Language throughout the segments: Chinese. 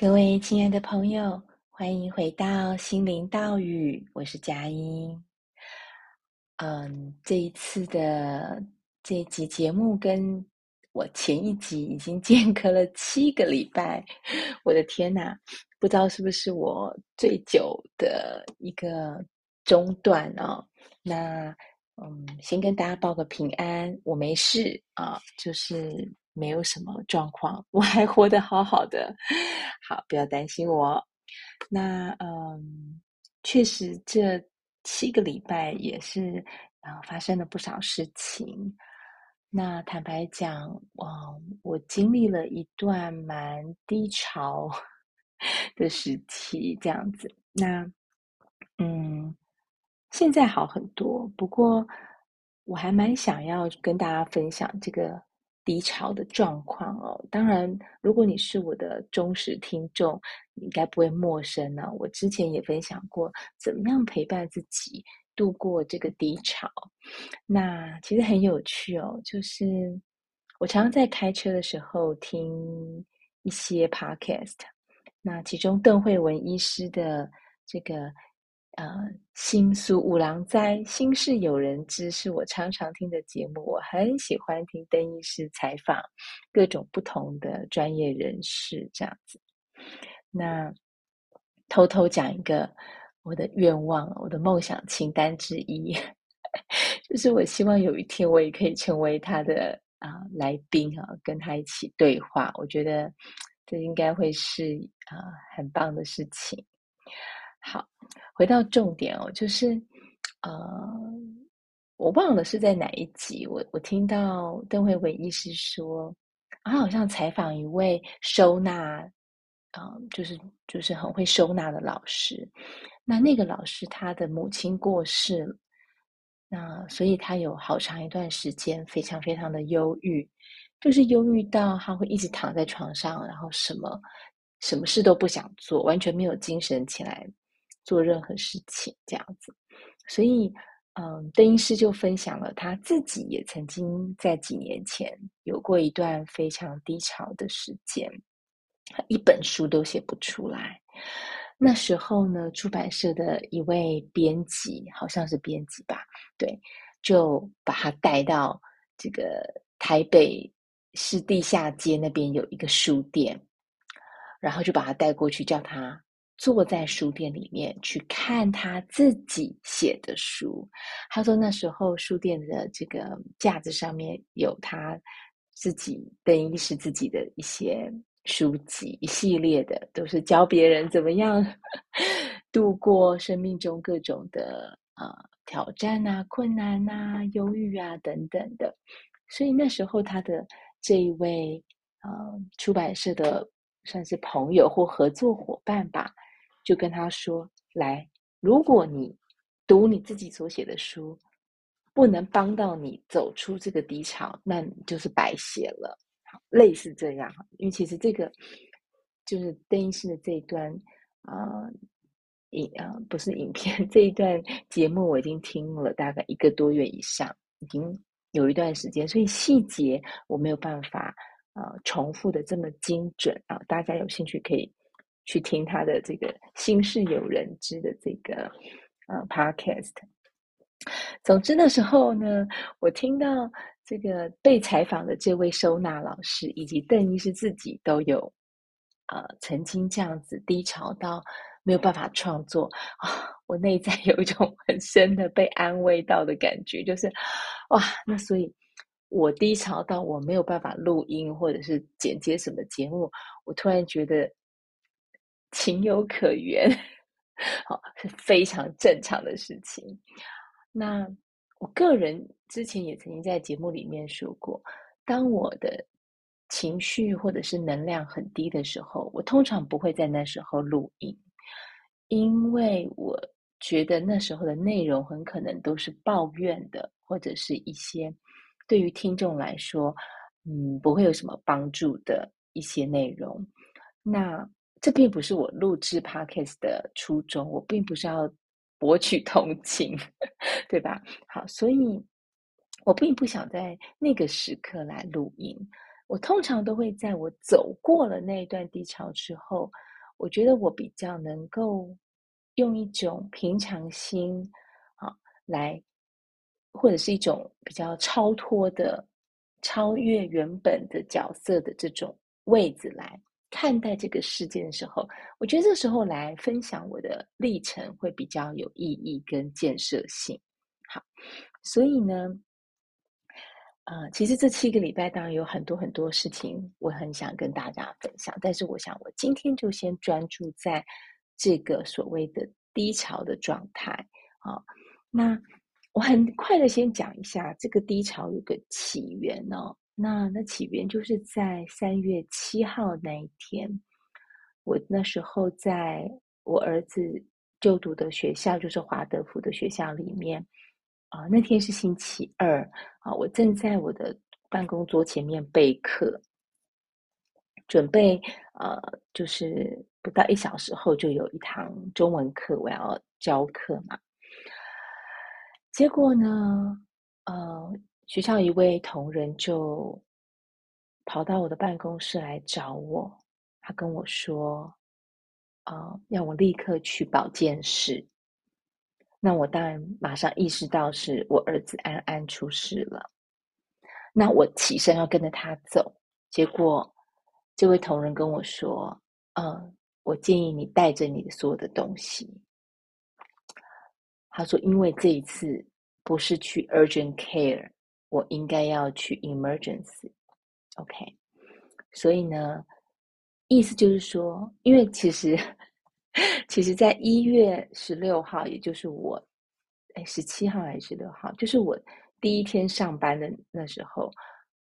各位亲爱的朋友，欢迎回到心灵岛屿，我是佳音。嗯，这一次的这一集节目跟我前一集已经 间隔了七个礼拜，我的天哪！不知道是不是我最久的一个中断哦。那嗯，先跟大家报个平安，我没事啊，就是。没有什么状况，我还活得好好的，好，不要担心我。那嗯，确实这七个礼拜也是啊，发生了不少事情。那坦白讲，嗯，我经历了一段蛮低潮 的时期，这样子。那嗯，现在好很多，不过我还蛮想要跟大家分享这个。低潮的状况哦，当然，如果你是我的忠实听众，你应该不会陌生呢、啊。我之前也分享过，怎么样陪伴自己度过这个低潮。那其实很有趣哦，就是我常常在开车的时候听一些 podcast，那其中邓惠文医师的这个。呃，新书五郎斋，心事有人知，是我常常听的节目。我很喜欢听邓医师采访各种不同的专业人士，这样子。那偷偷讲一个我的愿望，我的梦想清单之一，就是我希望有一天我也可以成为他的啊、来宾啊，跟他一起对话。我觉得这应该会是啊、很棒的事情。好，回到重点哦，就是，呃，我忘了是在哪一集，我我听到邓惠文医师说，他好像采访一位收纳，啊、就是就是很会收纳的老师，那那个老师他的母亲过世了，那所以他有好长一段时间非常非常的忧郁，就是忧郁到他会一直躺在床上，然后什么什么事都不想做，完全没有精神起来。做任何事情这样子，所以，嗯，邓医师就分享了他自己也曾经在几年前有过一段非常低潮的时间，一本书都写不出来。那时候呢，出版社的一位编辑，好像是编辑吧，对，就把他带到这个台北市地下街那边有一个书店，然后就把他带过去，叫他。坐在书店里面去看他自己写的书。他说那时候书店的这个架子上面有他自己等于是自己的一些书籍，一系列的都是教别人怎么样 度过生命中各种的呃挑战啊、困难啊、忧郁啊等等的。所以那时候他的这一位呃出版社的算是朋友或合作伙伴吧。就跟他说：“来，如果你读你自己所写的书，不能帮到你走出这个低潮，那你就是白写了。类似这样。因为其实这个就是邓医师的这一段啊、呃，影啊、呃、不是影片这一段节目，我已经听了大概一个多月以上，已经有一段时间，所以细节我没有办法、呃、重复的这么精准啊、大家有兴趣可以。”去听他的这个心事有人知的这个呃 podcast。总之那时候呢，我听到这个被采访的这位收纳老师以及邓医师自己都有呃曾经这样子低潮到没有办法创作啊，我内在有一种很深的被安慰到的感觉，就是哇，那所以我低潮到我没有办法录音或者是剪接什么节目，我突然觉得。情有可原，好，是非常正常的事情。那我个人之前也曾经在节目里面说过，当我的情绪或者是能量很低的时候，我通常不会在那时候录音，因为我觉得那时候的内容很可能都是抱怨的，或者是一些对于听众来说，嗯，不会有什么帮助的一些内容。那这并不是我录制 Podcast 的初衷，我并不是要博取同情，对吧？好，所以我并不想在那个时刻来录音。我通常都会在我走过了那一段低潮之后，我觉得我比较能够用一种平常心啊来，或者是一种比较超脱的、超越原本的角色的这种位置来看待这个世界的时候，我觉得这时候来分享我的历程会比较有意义跟建设性。好，所以呢。呃，其实这七个礼拜当然有很多很多事情，我很想跟大家分享。但是我想，我今天就先专注在这个所谓的低潮的状态啊。那我很快的先讲一下这个低潮有个起源哦。那那起源就是在三月七号那一天，我那时候在我儿子就读的学校，就是华德福的学校里面。啊，那天是星期二啊，我正在我的办公桌前面备课，准备呃，就是不到一小时后就有一堂中文课，我要教课嘛。结果呢，呃，学校一位同仁就跑到我的办公室来找我，他跟我说，啊、呃，要我立刻去保健室。那我当然马上意识到是我儿子安安出事了。那我起身要跟着他走，结果这位同仁跟我说：“嗯，我建议你带着你的所有的东西。”他说：“因为这一次不是去 urgent care，我应该要去 emergency。”OK，所以呢，意思就是说，因为其实。其实，在一月十六号，也就是我，哎，十七号还是十六号，就是我第一天上班的那时候，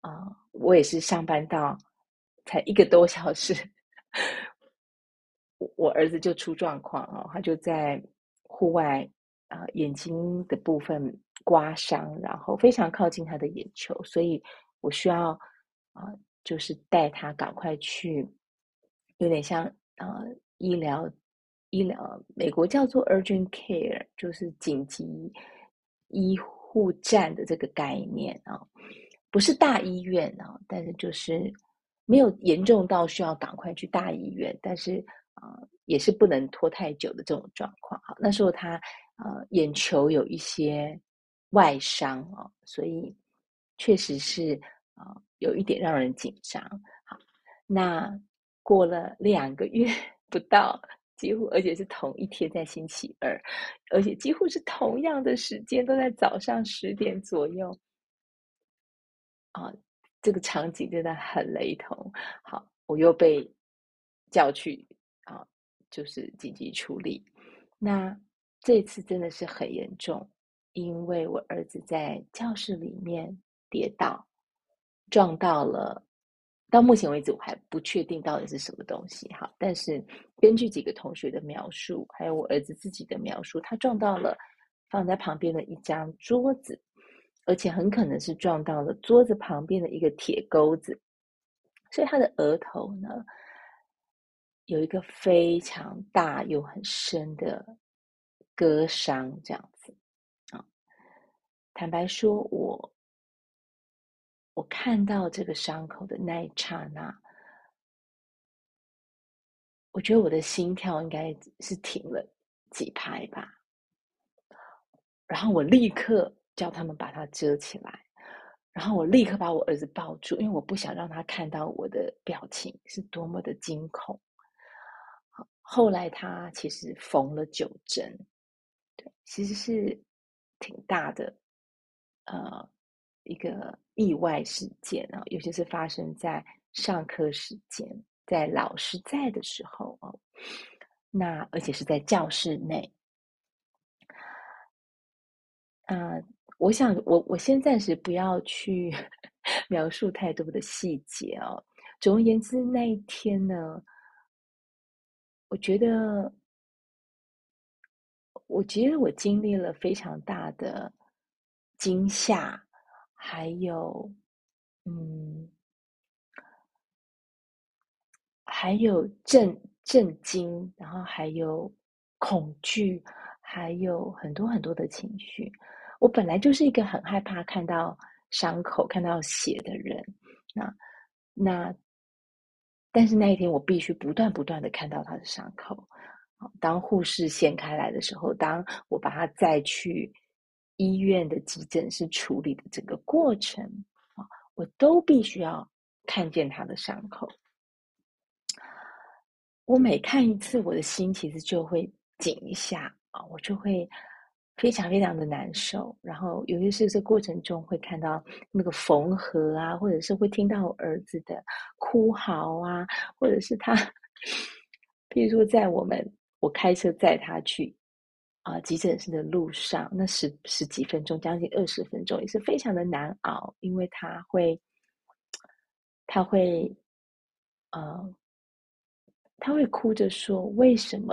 啊、我也是上班到才一个多小时，我儿子就出状况啊，他就在户外啊、眼睛的部分刮伤，然后非常靠近他的眼球，所以我需要啊、就是带他赶快去，有点像啊、呃，医疗。医疗，美国叫做 urgent care，就是紧急医护站的这个概念啊，不是大医院啊，但是就是没有严重到需要赶快去大医院，但是啊，也是不能拖太久的这种状况。好，那时候他呃眼球有一些外伤啊，所以确实是啊有一点让人紧张。好，那过了两个月不到。几乎，而且是同一天，在星期二，而且几乎是同样的时间，都在早上十点左右。啊，这个场景真的很雷同。好，我又被叫去啊，就是紧急处理。那这次真的是很严重，因为我儿子在教室里面跌倒，撞到了。到目前为止，我还不确定到底是什么东西。好，但是根据几个同学的描述，还有我儿子自己的描述，他撞到了放在旁边的一张桌子，而且很可能是撞到了桌子旁边的一个铁钩子，所以他的额头呢，有一个非常大又很深的割伤，这样。坦白说，我。我看到这个伤口的那一刹那，我觉得我的心跳应该是停了几拍吧。然后我立刻叫他们把它遮起来，然后我立刻把我儿子抱住，因为我不想让他看到我的表情是多么的惊恐。后来他其实缝了九针，对，其实是挺大的，呃。一个意外事件啊，尤其是发生在上课时间，在老师在的时候哦，那而且是在教室内。啊、我想我我先暂时不要去 描述太多的细节哦。总而言之，那一天呢，我觉得，我觉得我经历了非常大的惊吓。还有，嗯，还有震震惊，然后还有恐惧，还有很多很多的情绪。我本来就是一个很害怕看到伤口、看到血的人，那那但是那一天我必须不断不断的看到他的伤口。当护士掀开来的时候，当我把他再去医院的急诊室处理的整个过程，啊，我都必须要看见他的伤口。我每看一次，我的心其实就会紧一下啊，我就会非常非常的难受。然后，尤其是这过程中会看到那个缝合啊，或者是会听到我儿子的哭嚎啊，或者是他，比如说在我们。我开车载他去啊、急诊室的路上，那十十几分钟，将近二十分钟，也是非常的难熬，因为他会，他会，呃，他会哭着说为什么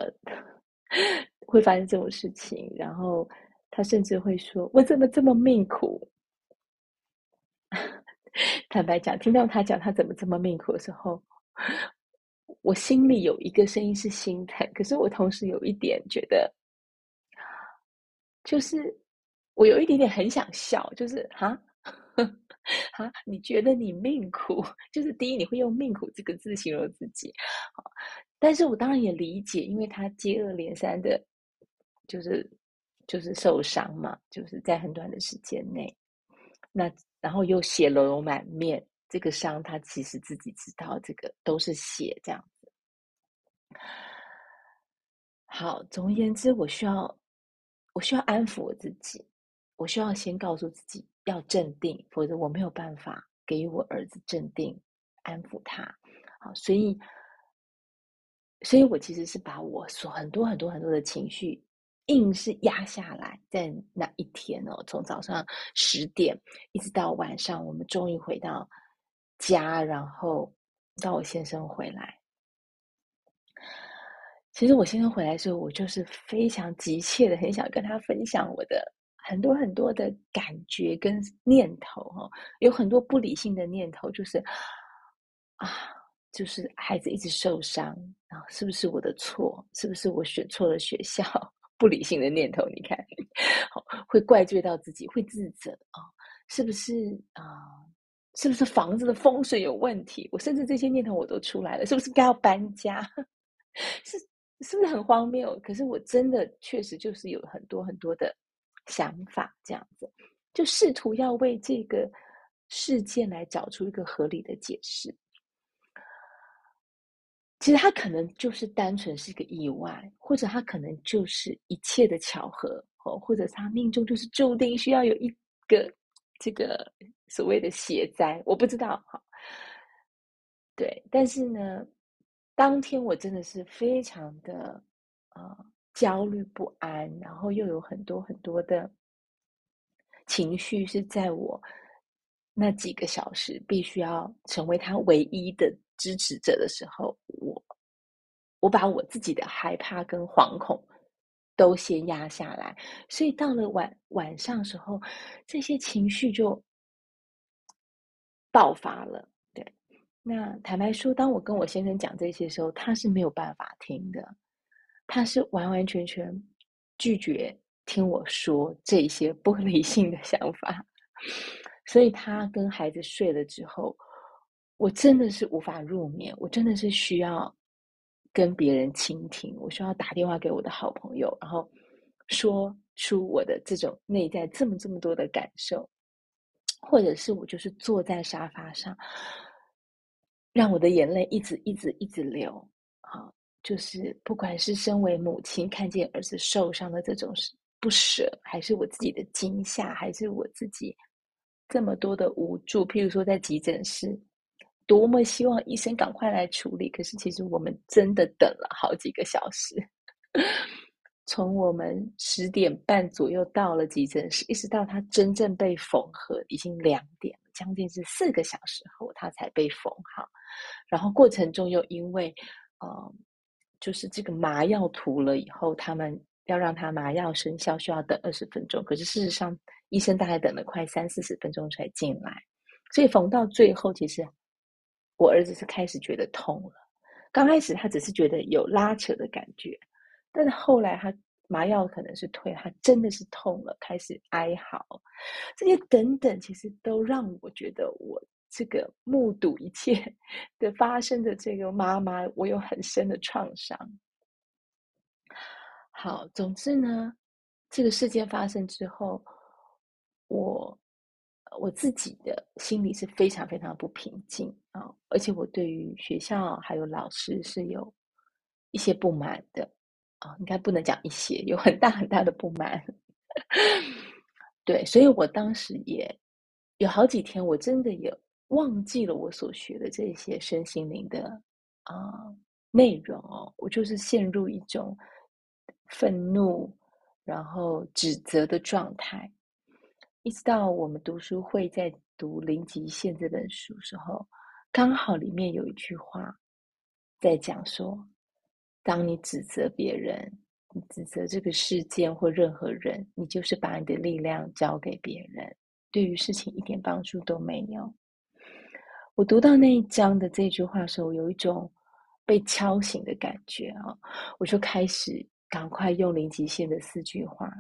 会发生这种事情，然后他甚至会说我怎么这么命苦。坦白讲，听到他讲他怎么这么命苦的时候。我心里有一个声音是心疼，可是我同时有一点觉得，就是我有一点点很想笑，就是哈，哈，你觉得你命苦？就是第一，你会用“命苦”这个字形容自己，但是我当然也理解，因为他接二连三的，就是就是受伤嘛，就是在很短的时间内，那然后又血流满面。这个伤，他其实自己知道，这个都是血，这样子。好，总而言之，我需要，我需要安抚我自己，我需要先告诉自己要镇定，否则我没有办法给予我儿子镇定，安抚他。好，所以，所以我其实是把我所很多很多很多的情绪，硬是压下来，在那一天哦，从早上十点一直到晚上，我们终于回到。家，然后到我先生回来。其实我先生回来的时候，我就是非常急切的，很想跟他分享我的很多很多的感觉跟念头哈，有很多不理性的念头，就是啊，就是孩子一直受伤，然后是不是我的错？是不是我选错了学校？不理性的念头，你看，会怪罪到自己，会自责啊，是不是啊？是不是房子的风水有问题？我甚至这些念头我都出来了，是不是该要搬家？是是不是很荒谬？可是我真的确实就是有很多很多的想法，这样子就试图要为这个事件来找出一个合理的解释。其实他可能就是单纯是一个意外，或者他可能就是一切的巧合，哦，或者他命中就是注定需要有一个这个。所谓的邪灾，我不知道哈。对，但是呢，当天我真的是非常的呃焦虑不安，然后又有很多很多的情绪是在我那几个小时必须要成为他唯一的支持者的时候，我我把我自己的害怕跟惶恐都先压下来，所以到了晚晚上的时候，这些情绪就。爆发了，那坦白说，当我跟我先生讲这些时候，他是没有办法听的，他是完完全全拒绝听我说这些不理性的想法。所以他跟孩子睡了之后，我真的是无法入眠，我真的是需要跟别人倾听，我需要打电话给我的好朋友，然后说出我的这种内在这么这么多的感受。或者是我就是坐在沙发上，让我的眼泪一直一直一直流啊！就是不管是身为母亲看见儿子受伤的这种不舍，还是我自己的惊吓，还是我自己这么多的无助。譬如说在急诊室，多么希望医生赶快来处理，可是其实我们真的等了好几个小时。从我们十点半左右到了急诊室，一直到他真正被缝合，已经两点了，将近是四个小时后，他才被缝好。然后过程中又因为，呃，就是这个麻药涂了以后，他们要让他麻药生效，需要等二十分钟。可是事实上，医生大概等了快三四十分钟才进来，所以缝到最后，其实我儿子是开始觉得痛了。刚开始他只是觉得有拉扯的感觉。但是后来他麻药可能是退，他真的是痛了，开始哀嚎，这些等等，其实都让我觉得我这个目睹一切 的发生的这个妈妈，我有很深的创伤。好，总之呢，这个事件发生之后，我我自己的心里是非常非常不平静啊，而且我对于学校还有老师是有一些不满的哦，应该不能讲一些，有很大很大的不满。对，所以我当时也有好几天，我真的也忘记了我所学的这些身心灵的啊、内容哦，我就是陷入一种愤怒，然后指责的状态，一直到我们读书会在读《零极限》这本书时候，刚好里面有一句话在讲说，当你指责别人。你指责这个事件或任何人，你就是把你的力量交给别人，对于事情一点帮助都没有。我读到那一章的这句话的时候，有一种被敲醒的感觉啊！我就开始赶快用零极限的四句话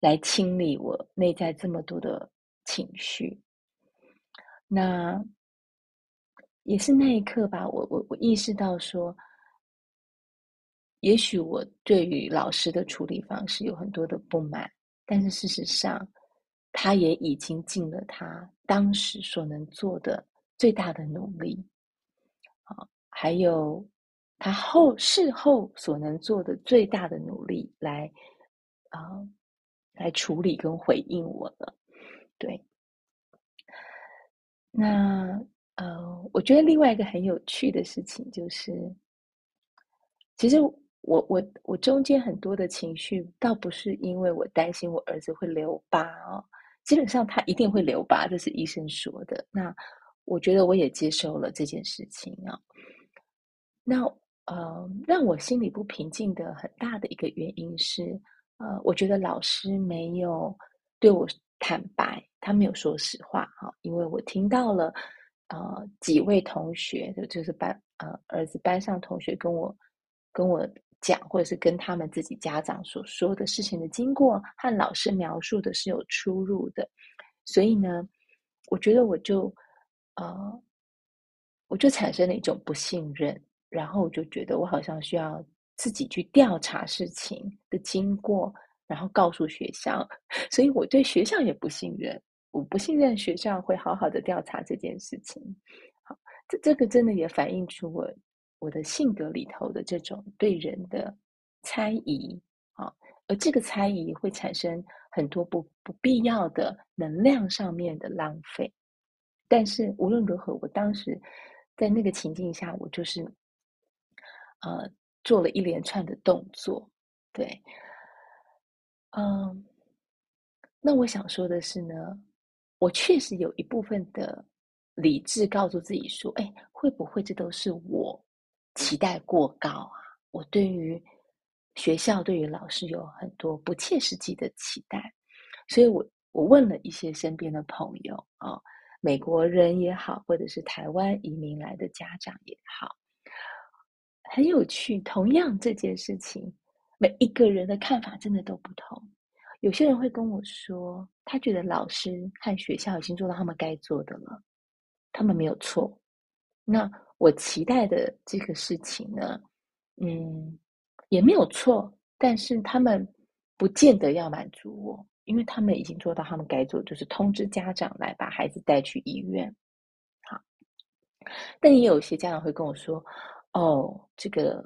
来清理我内在这么多的情绪。那也是那一刻吧，我我我意识到说。也许我对于老师的处理方式有很多的不满，但是事实上，他也已经尽了他当时所能做的最大的努力，啊，还有他后事后所能做的最大的努力来，啊，来处理跟回应我了。对，那呃，我觉得另外一个很有趣的事情就是，其实。我我我中间很多的情绪，倒不是因为我担心我儿子会留疤哦，基本上他一定会留疤，这是医生说的。那我觉得我也接受了这件事情啊。那呃，让我心里不平静的很大的一个原因是，呃，我觉得老师没有对我坦白，他没有说实话哈，因为我听到了呃几位同学的，就是班呃儿子班上同学跟我跟我。讲或者是跟他们自己家长所说的事情的经过和老师描述的是有出入的，所以呢，我觉得我就呃，我就产生了一种不信任，然后我就觉得我好像需要自己去调查事情的经过，然后告诉学校，所以我对学校也不信任，我不信任学校会好好的调查这件事情。好，这这个真的也反映出我。我的性格里头的这种对人的猜疑啊，而这个猜疑会产生很多不不必要的能量上面的浪费。但是无论如何，我当时在那个情境下，我就是呃做了一连串的动作。对，嗯，那我想说的是呢，我确实有一部分的理智告诉自己说，哎，会不会这都是我？期待过高啊！我对于学校、对于老师有很多不切实际的期待，所以我我问了一些身边的朋友啊、美国人也好，或者是台湾移民来的家长也好，很有趣。同样这件事情，每一个人的看法真的都不同。有些人会跟我说，他觉得老师和学校已经做到他们该做的了，他们没有错。那我期待的这个事情呢，嗯，也没有错，但是他们不见得要满足我，因为他们已经做到他们该做，就是通知家长来把孩子带去医院。好，但也有些家长会跟我说：“哦，这个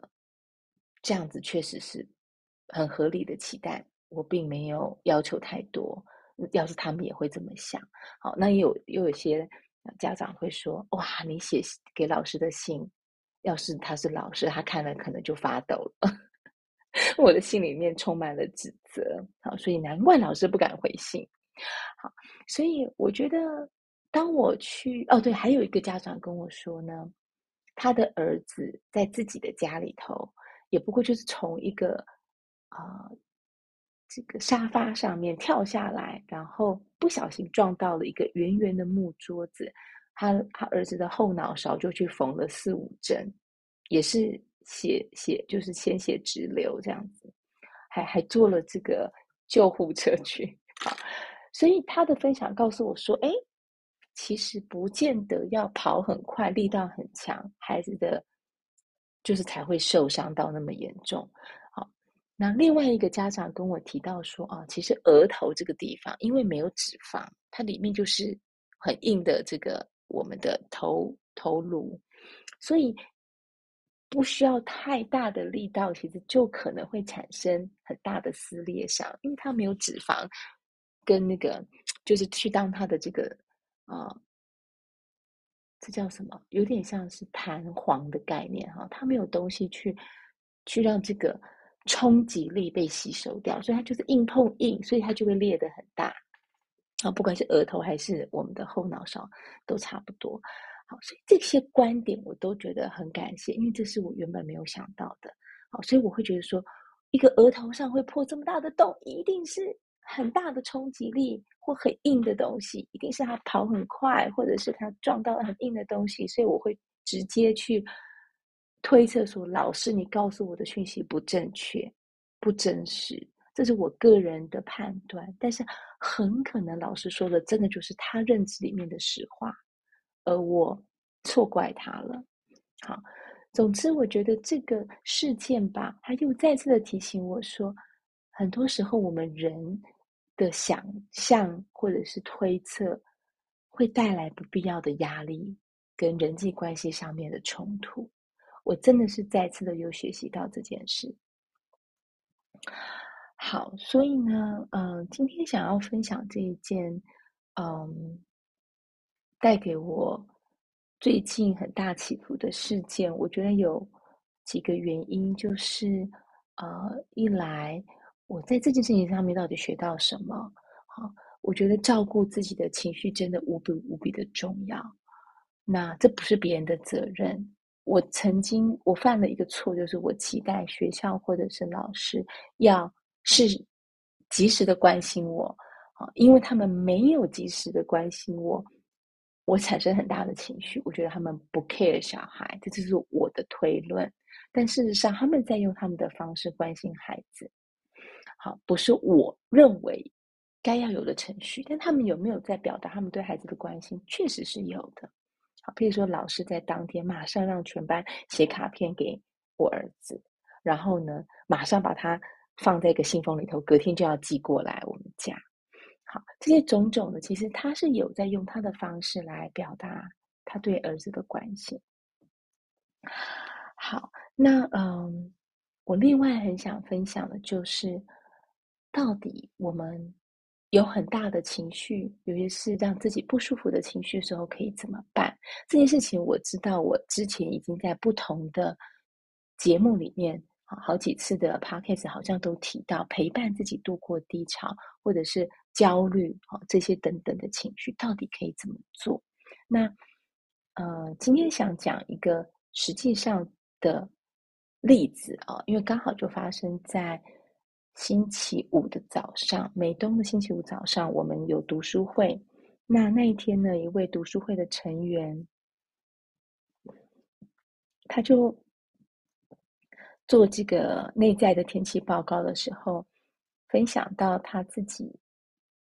这样子确实是很合理的期待，我并没有要求太多。要是他们也会这么想，好，那也有又有些。”家长会说：“哇，你写给老师的信，要是他是老师，他看了可能就发抖了。”我的心里面充满了指责，好，所以难怪老师不敢回信。好，所以我觉得，当我去哦，对，还有一个家长跟我说呢，他的儿子在自己的家里头，也不过就是从一个啊。这个沙发上面跳下来，然后不小心撞到了一个圆圆的木桌子，他他儿子的后脑勺就去缝了四五针，也是血血就是鲜血直流这样子，还还坐了这个救护车去。好，所以他的分享告诉我说，哎，其实不见得要跑很快，力道很强，孩子的就是才会受伤到那么严重。那另外一个家长跟我提到说啊，其实额头这个地方因为没有脂肪，它里面就是很硬的这个我们的头头颅，所以不需要太大的力道，其实就可能会产生很大的撕裂伤，因为它没有脂肪跟那个就是去当它的这个。啊、这叫什么？有点像是弹簧的概念哈，它没有东西去去让这个冲击力被吸收掉，所以它就是硬碰硬，所以它就会裂得很大。啊，不管是额头还是我们的后脑勺，都差不多。好，所以这些观点我都觉得很感谢，因为这是我原本没有想到的。好，所以我会觉得说，一个额头上会破这么大的洞，一定是。很大的冲击力或很硬的东西，一定是他跑很快，或者是他撞到很硬的东西，所以我会直接去推测说：老师，你告诉我的讯息不正确、不真实，这是我个人的判断。但是很可能老师说的真的就是他认知里面的实话，而我错怪他了。好，总之我觉得这个事件吧，他又再次的提醒我说，很多时候我们人。的想象或者是推测，会带来不必要的压力跟人际关系上面的冲突。我真的是再次的有学习到这件事。好，所以呢，嗯、呃，今天想要分享这一件，嗯，带给我最近很大起伏的事件。我觉得有几个原因，就是呃，一来。我在这件事情上面到底学到什么？好，我觉得照顾自己的情绪真的无比无比的重要。那这不是别人的责任。我曾经我犯了一个错，就是我期待学校或者是老师要是及时的关心我，啊，因为他们没有及时的关心我，我产生很大的情绪。我觉得他们不 care 小孩，这就是我的推论。但事实上，他们在用他们的方式关心孩子。好，不是我认为该要有的程序，但他们有没有在表达他们对孩子的关心？确实是有的。好，譬如说，老师在当天马上让全班写卡片给我儿子，然后呢，马上把它放在一个信封里头，隔天就要寄过来我们家。好，这些种种的，其实他是有在用他的方式来表达他对儿子的关心。好，那嗯，我另外很想分享的就是。到底我们有很大的情绪，有些是让自己不舒服的情绪的时候，可以怎么办？这件事情我知道，我之前已经在不同的节目里面，好几次的 podcast 好像都提到陪伴自己度过低潮，或者是焦虑啊这些等等的情绪，到底可以怎么做？那呃，今天想讲一个实际上的例子啊，因为刚好就发生在。星期五的早上，美东的星期五早上，我们有读书会。那那一天呢，一位读书会的成员，他就做这个内在的天气报告的时候，分享到他自己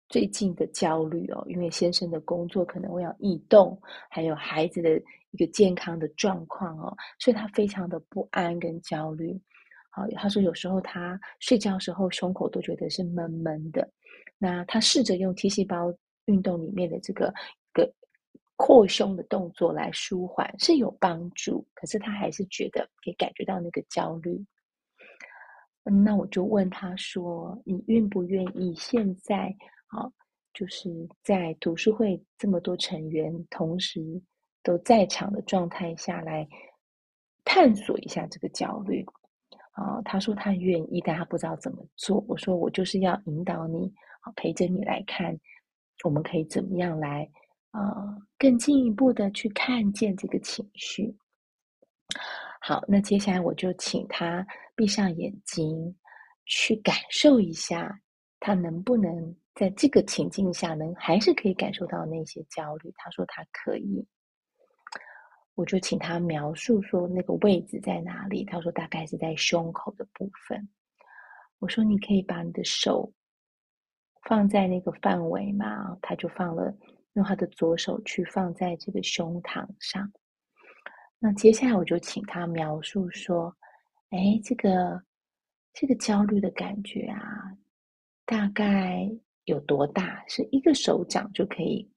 最近的焦虑哦，因为先生的工作可能会要异动，还有孩子的一个健康的状况哦，所以他非常的不安跟焦虑。啊他说：“有时候他睡觉时候胸口都觉得是闷闷的。那他试着用 T 细胞运动里面的这个个扩胸的动作来舒缓，是有帮助。可是他还是觉得可以感觉到那个焦虑。那我就问他说：‘你愿不愿意现在啊，就是在读书会这么多成员同时都在场的状态下来探索一下这个焦虑？’”啊，他说他愿意，但他不知道怎么做。我说我就是要引导你，陪着你来看，我们可以怎么样来，呃，更进一步的去看见这个情绪。好，那接下来我就请他闭上眼睛，去感受一下，他能不能在这个情境下，能还是可以感受到那些焦虑。他说他可以。我就请他描述说那个位置在哪里。他说大概是在胸口的部分。我说你可以把你的手放在那个范围吗？他就放了用他的左手去放在这个胸膛上。那接下来我就请他描述说：“哎，这个这个焦虑的感觉啊，大概有多大？是一个手掌就可以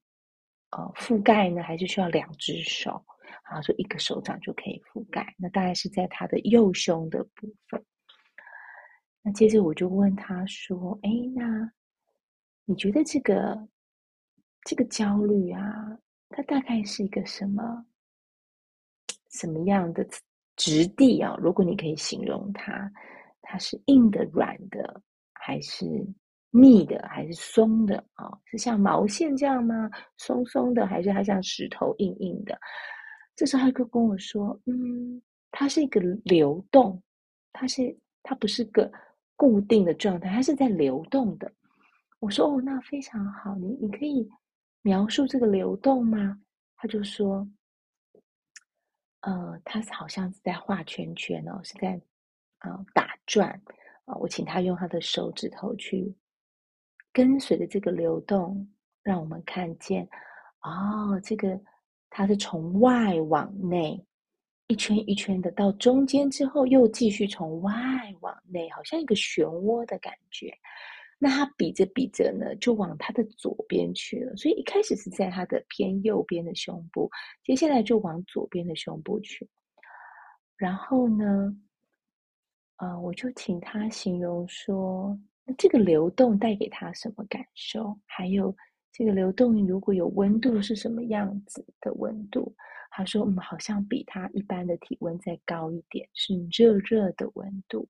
呃覆盖呢，还是需要两只手？啊，说一个手掌就可以覆盖。那大概是在他的右胸的部分。那接着我就问他说：‘哎，那你觉得这个这个焦虑啊，它大概是一个什么？’”什么样的质地啊？如果你可以形容它，它是硬的、软的，还是密的，还是松的啊？是像毛线这样吗？松松的，还是它像石头硬硬的？这时候他就跟我说：“嗯，它是一个流动，它是它不是个固定的状态，它是在流动的。”我说：“哦，那非常好，你你可以描述这个流动吗？”他就说。呃，他好像是在画圈圈哦，是在啊、打转啊、我请他用他的手指头去跟随着这个流动，让我们看见哦，这个它是从外往内一圈一圈的，到中间之后又继续从外往内，好像一个漩涡的感觉。那他比着比着呢，就往他的左边去了。所以一开始是在他的偏右边的胸部，接下来就往左边的胸部去。然后呢，呃，我就请他形容说，这个流动带给他什么感受？还有这个流动如果有温度是什么样子的温度？他说，嗯，好像比他一般的体温再高一点，是热热的温度。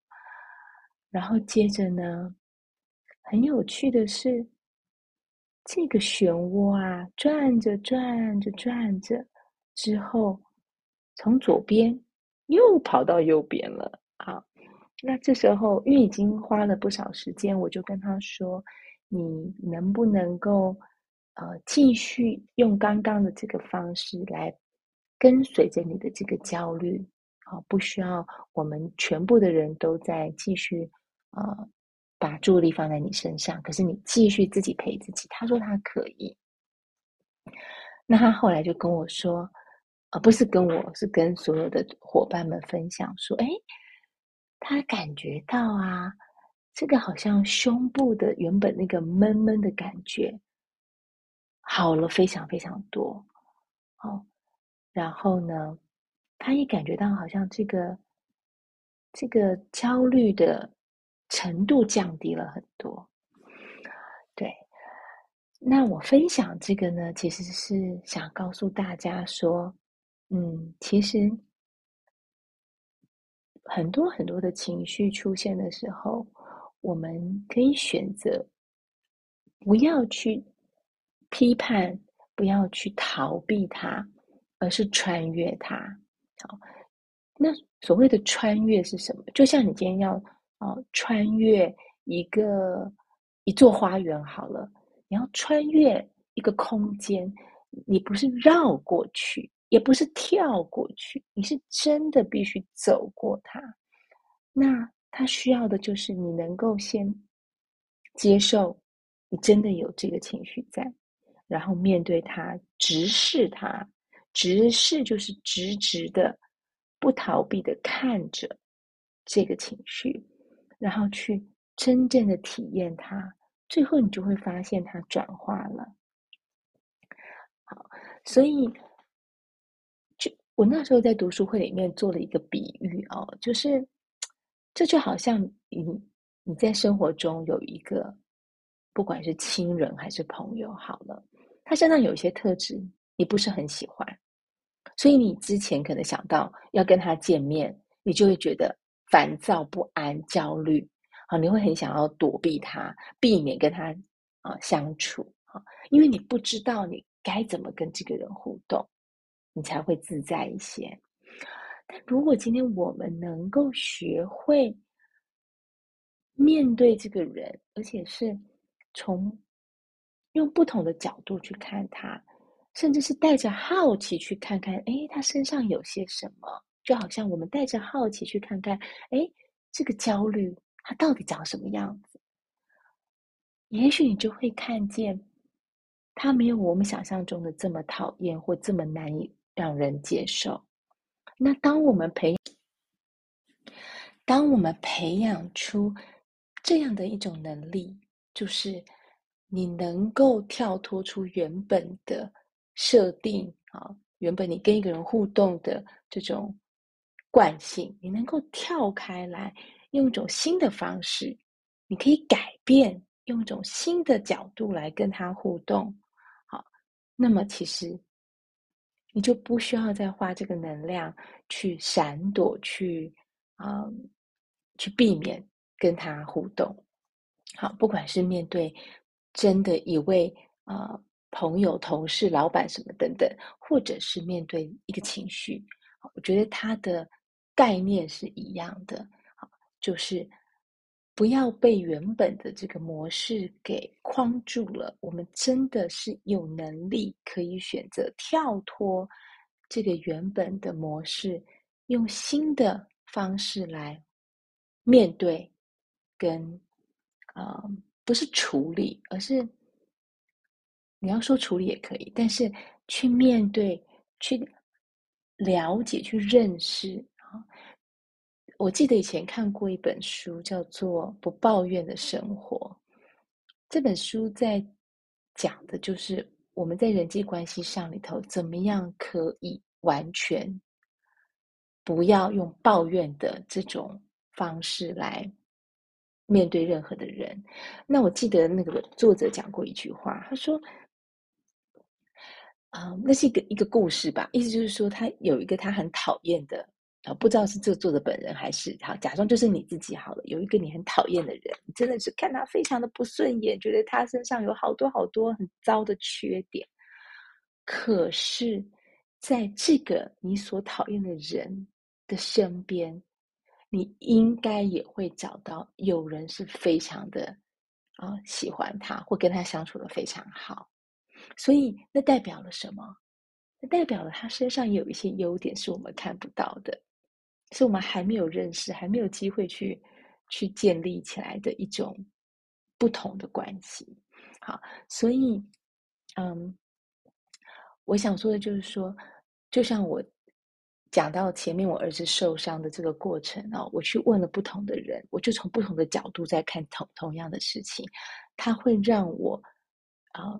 然后接着呢，很有趣的是，这个漩涡啊，转着转着转着之后，从左边又跑到右边了。好，那这时候因为已经花了不少时间，我就跟他说：“你能不能够呃继续用刚刚的这个方式来跟随着你的这个焦虑？好，不需要我们全部的人都在继续呃。”把注意力放在你身上，可是你继续自己陪自己。他说他可以。那他后来就跟我说，呃，不是跟我，是跟所有的伙伴们分享说，哎，他感觉到啊，这个好像胸部的原本那个闷闷的感觉好了非常非常多。哦，然后呢，他也感觉到好像这个这个焦虑的。程度降低了很多，对。那我分享这个呢，其实是想告诉大家说，嗯，其实很多很多的情绪出现的时候，我们可以选择不要去批判，不要去逃避它，而是穿越它。好，那所谓的穿越是什么？就像你今天要。哦，穿越一个一座花园好了，你要穿越一个空间，你不是绕过去，也不是跳过去，你是真的必须走过它。那它需要的就是你能够先接受，你真的有这个情绪在，然后面对它，直视它，直视就是直直的，不逃避的看着这个情绪。然后去真正的体验它，最后你就会发现它转化了。好，所以就我那时候在读书会里面做了一个比喻哦，就是这就好像你你在生活中有一个，不管是亲人还是朋友，好了，他身上有一些特质你不是很喜欢，所以你之前可能想到要跟他见面，你就会觉得。烦躁不安、焦虑，啊，你会很想要躲避他，避免跟他啊相处，啊，因为你不知道你该怎么跟这个人互动，你才会自在一些。但如果今天我们能够学会面对这个人，而且是从用不同的角度去看他，甚至是带着好奇去看看，哎，他身上有些什么。就好像我们带着好奇去看看，哎，这个焦虑它到底长什么样子？也许你就会看见，他没有我们想象中的这么讨厌或这么难以让人接受。那当我们培，当我们培养出这样的一种能力，就是你能够跳脱出原本的设定啊，原本你跟一个人互动的这种惯性，你能够跳开来，用一种新的方式，你可以改变，用一种新的角度来跟他互动。好，那么其实你就不需要再花这个能量去闪躲，去嗯，去避免跟他互动。好，不管是面对真的一位啊、朋友、同事、老板什么等等，或者是面对一个情绪，我觉得它的概念是一样的。就是不要被原本的这个模式给框住了。我们真的是有能力可以选择跳脱这个原本的模式，用新的方式来面对跟。啊、不是处理，而是你要说处理也可以，但是去面对、去了解、去认识啊。我记得以前看过一本书，叫做《不抱怨的生活》。这本书在讲的就是我们在人际关系上里头，怎么样可以完全不要用抱怨的这种方式来。面对任何的人，那我记得那个作者讲过一句话，他说：“啊、那是一个一个故事吧，意思就是说，他有一个他很讨厌的啊、不知道是这作者本人还是好，假装就是你自己好了。有一个你很讨厌的人，真的是看他非常的不顺眼，觉得他身上有好多好多很糟的缺点。可是，在这个你所讨厌的人的身边。”你应该也会找到有人是非常的啊、喜欢他，或跟他相处的非常好，所以那代表了什么？那代表了他身上有一些优点是我们看不到的，是我们还没有认识、还没有机会去去建立起来的一种不同的关系。好，所以嗯，我想说的就是说，就像我。讲到前面，我儿子受伤的这个过程哦，我去问了不同的人，我就从不同的角度在看同同样的事情，它会让我啊、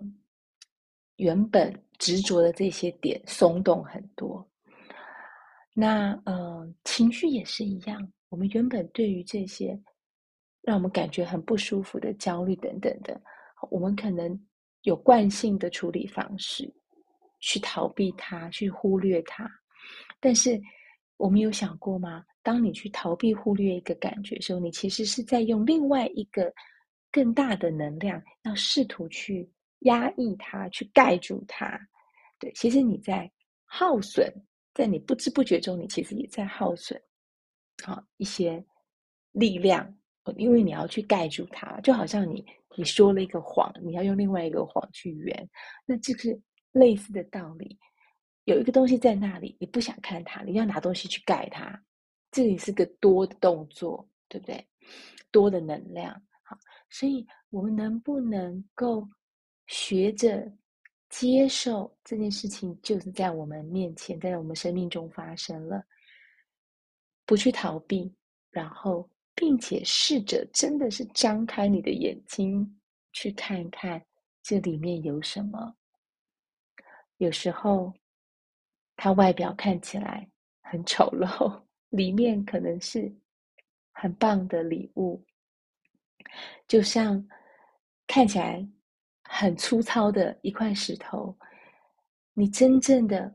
原本执着的这些点松动很多。那嗯、呃，情绪也是一样，我们原本对于这些让我们感觉很不舒服的焦虑等等的，我们可能有惯性的处理方式，去逃避它，去忽略它。但是，我们有想过吗？当你去逃避、忽略一个感觉的时候，你其实是在用另外一个更大的能量，要试图去压抑它、去盖住它。对，其实你在耗损，在你不知不觉中，你其实也在耗损，好一些力量，因为你要去盖住它，就好像你你说了一个谎，你要用另外一个谎去圆，那这是类似的道理。有一个东西在那里，你不想看它，你要拿东西去盖它，这里是个多的动作，对不对？多的能量，好，所以我们能不能够学着接受这件事情，就是在我们面前，在我们生命中发生了，不去逃避，然后并且试着真的是张开你的眼睛，去看看这里面有什么。有时候。它外表看起来很丑陋，里面可能是很棒的礼物。就像看起来很粗糙的一块石头，你真正的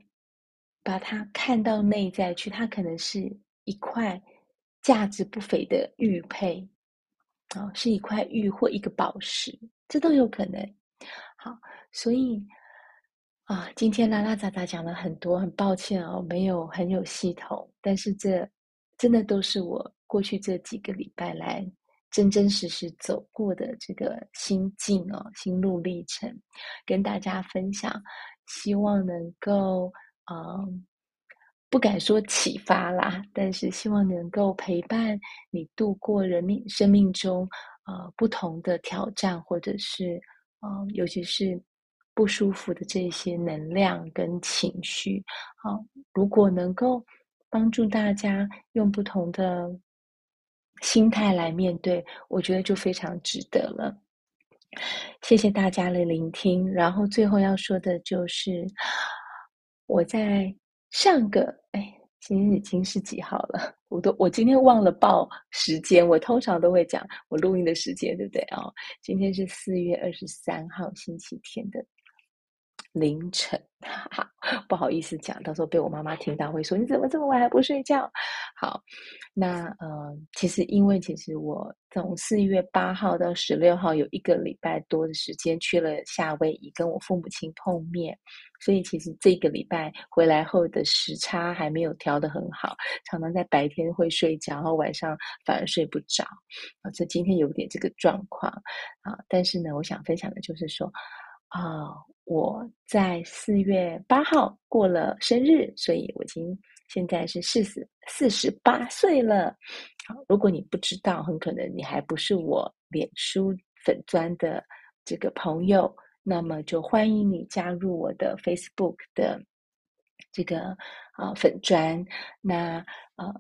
把它看到内在去，它可能是一块价值不菲的玉佩，啊，是一块玉或一个宝石，这都有可能。好，所以。啊，今天拉拉杂杂讲了很多，很抱歉哦，没有很有系统，但是这真的都是我过去这几个礼拜来真真实实走过的这个心境哦，心路历程，跟大家分享，希望能够嗯，不敢说启发啦，但是希望能够陪伴你度过人命生命中呃不同的挑战，或者是嗯，尤其是。不舒服的这些能量跟情绪。好，如果能够帮助大家用不同的心态来面对，我觉得就非常值得了。谢谢大家的聆听。然后最后要说的就是，我在上个哎。今天已经是几号了？我都我今天忘了报时间。我通常都会讲我录音的时间，对不对？哦，今天是四月二十三号星期天的凌晨。哈哈，不好意思讲，到时候被我妈妈听到会说，你怎么这么晚还不睡觉？好，那呃，其实因为其实我从四月八号到十六号有一个礼拜多的时间去了夏威夷，跟我父母亲碰面。所以其实这个礼拜回来后的时差还没有调得很好，常常在白天会睡觉，然后晚上反而睡不着，啊，这今天有点这个状况啊。但是呢，我想分享的就是说，啊，我在四月八号过了生日，所以我已经现在是四十四十八岁了。好，如果你不知道，很可能你还不是我脸书粉专的这个朋友。那么就欢迎你加入我的 Facebook 的这个啊粉专，那呃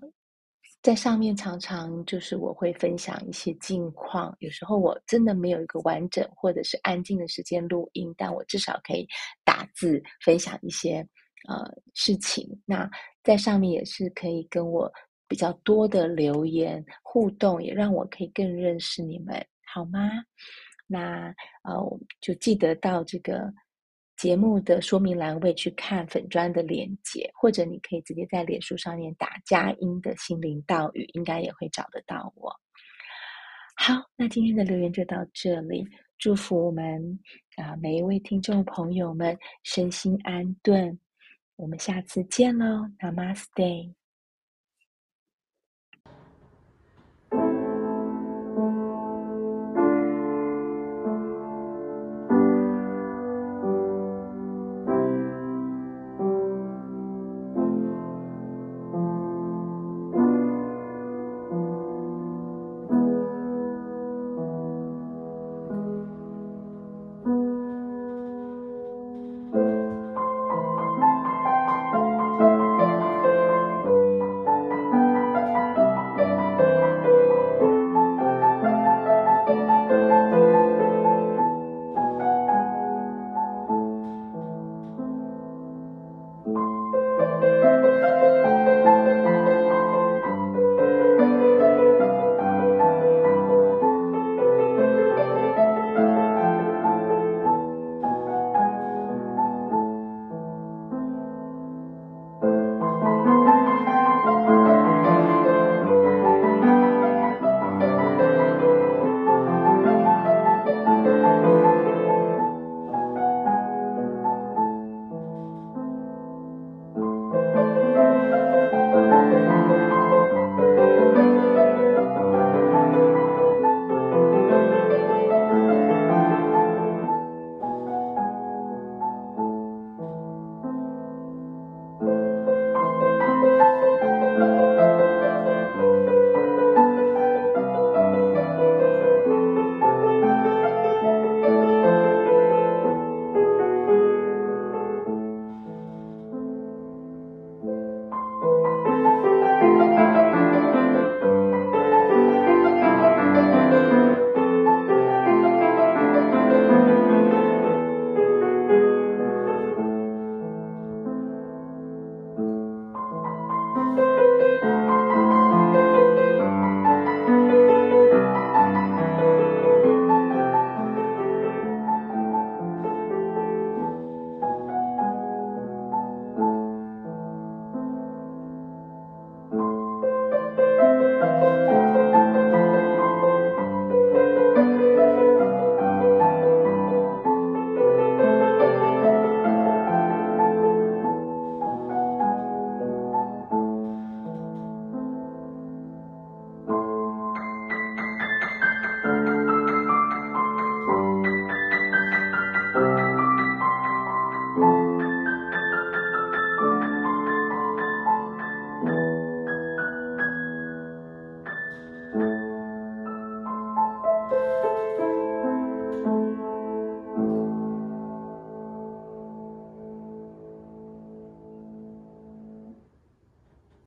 在上面常常就是我会分享一些近况，有时候我真的没有一个完整或者是安静的时间录音，但我至少可以打字分享一些呃事情。那在上面也是可以跟我比较多的留言互动，也让我可以更认识你们，好吗？那呃，我就记得到这个节目的说明栏位去看粉砖的链接，或者你可以直接在脸书上面打佳音的心灵道语，应该也会找得到我。好，那今天的留言就到这里，祝福我们啊每一位听众朋友们身心安顿，我们下次见喽，Namaste。